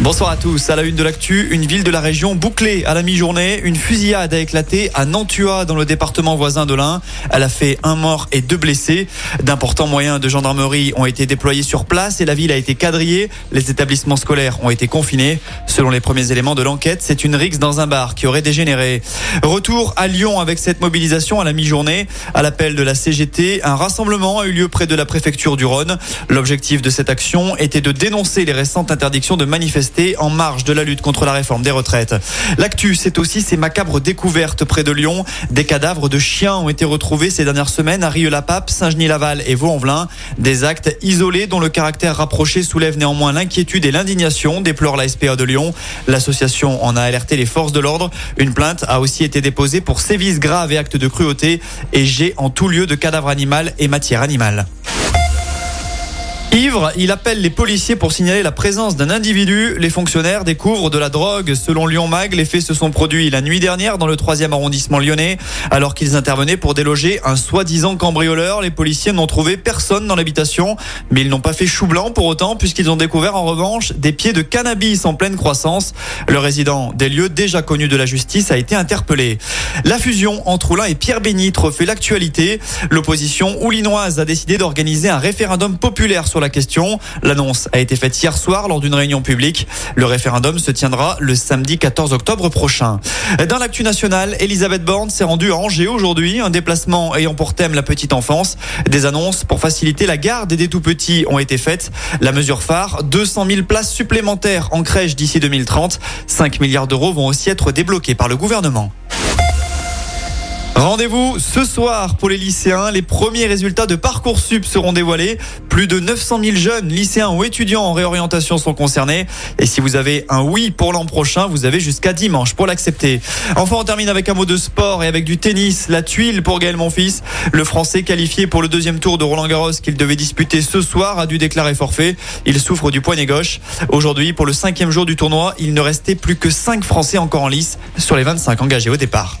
Bonsoir à tous. À la une de l'actu, une ville de la région bouclée à la mi-journée. Une fusillade a éclaté à Nantua dans le département voisin de l'Ain. Elle a fait un mort et deux blessés. D'importants moyens de gendarmerie ont été déployés sur place et la ville a été quadrillée. Les établissements scolaires ont été confinés. Selon les premiers éléments de l'enquête, c'est une rixe dans un bar qui aurait dégénéré. Retour à Lyon avec cette mobilisation à la mi-journée. À l'appel de la CGT, un rassemblement a eu lieu près de la préfecture du Rhône. L'objectif de cette action était de dénoncer les récentes interdictions de en marge de la lutte contre la réforme des retraites. L'actu, c'est aussi ces macabres découvertes près de Lyon. Des cadavres de chiens ont été retrouvés ces dernières semaines à Rieux-la-Pape, Saint-Genis-Laval et Vaux-en-Velin. Des actes isolés dont le caractère rapproché soulève néanmoins l'inquiétude et l'indignation, déplore la SPA de Lyon. L'association en a alerté les forces de l'ordre. Une plainte a aussi été déposée pour sévices graves et actes de cruauté et j'ai en tout lieu de cadavres animal et matière animale. Ivre, il appelle les policiers pour signaler la présence d'un individu. Les fonctionnaires découvrent de la drogue. Selon Lyon Mag, les faits se sont produits la nuit dernière dans le 3e arrondissement lyonnais. Alors qu'ils intervenaient pour déloger un soi-disant cambrioleur, les policiers n'ont trouvé personne dans l'habitation. Mais ils n'ont pas fait chou blanc pour autant puisqu'ils ont découvert en revanche des pieds de cannabis en pleine croissance. Le résident des lieux déjà connus de la justice a été interpellé. La fusion entre Oulin et Pierre Bénitre fait l'actualité. L'opposition oulinoise a décidé d'organiser un référendum populaire la question. L'annonce a été faite hier soir lors d'une réunion publique. Le référendum se tiendra le samedi 14 octobre prochain. Dans l'actu nationale, Elisabeth Borne s'est rendue à Angers aujourd'hui, un déplacement ayant pour thème la petite enfance. Des annonces pour faciliter la garde des tout petits ont été faites. La mesure phare, 200 000 places supplémentaires en crèche d'ici 2030. 5 milliards d'euros vont aussi être débloqués par le gouvernement. Rendez-vous ce soir pour les lycéens. Les premiers résultats de Parcoursup seront dévoilés. Plus de 900 000 jeunes, lycéens ou étudiants en réorientation sont concernés. Et si vous avez un oui pour l'an prochain, vous avez jusqu'à dimanche pour l'accepter. Enfin, on termine avec un mot de sport et avec du tennis. La tuile pour Gaël Monfils. Le Français qualifié pour le deuxième tour de Roland Garros qu'il devait disputer ce soir a dû déclarer forfait. Il souffre du poignet gauche. Aujourd'hui, pour le cinquième jour du tournoi, il ne restait plus que 5 Français encore en lice sur les 25 engagés au départ.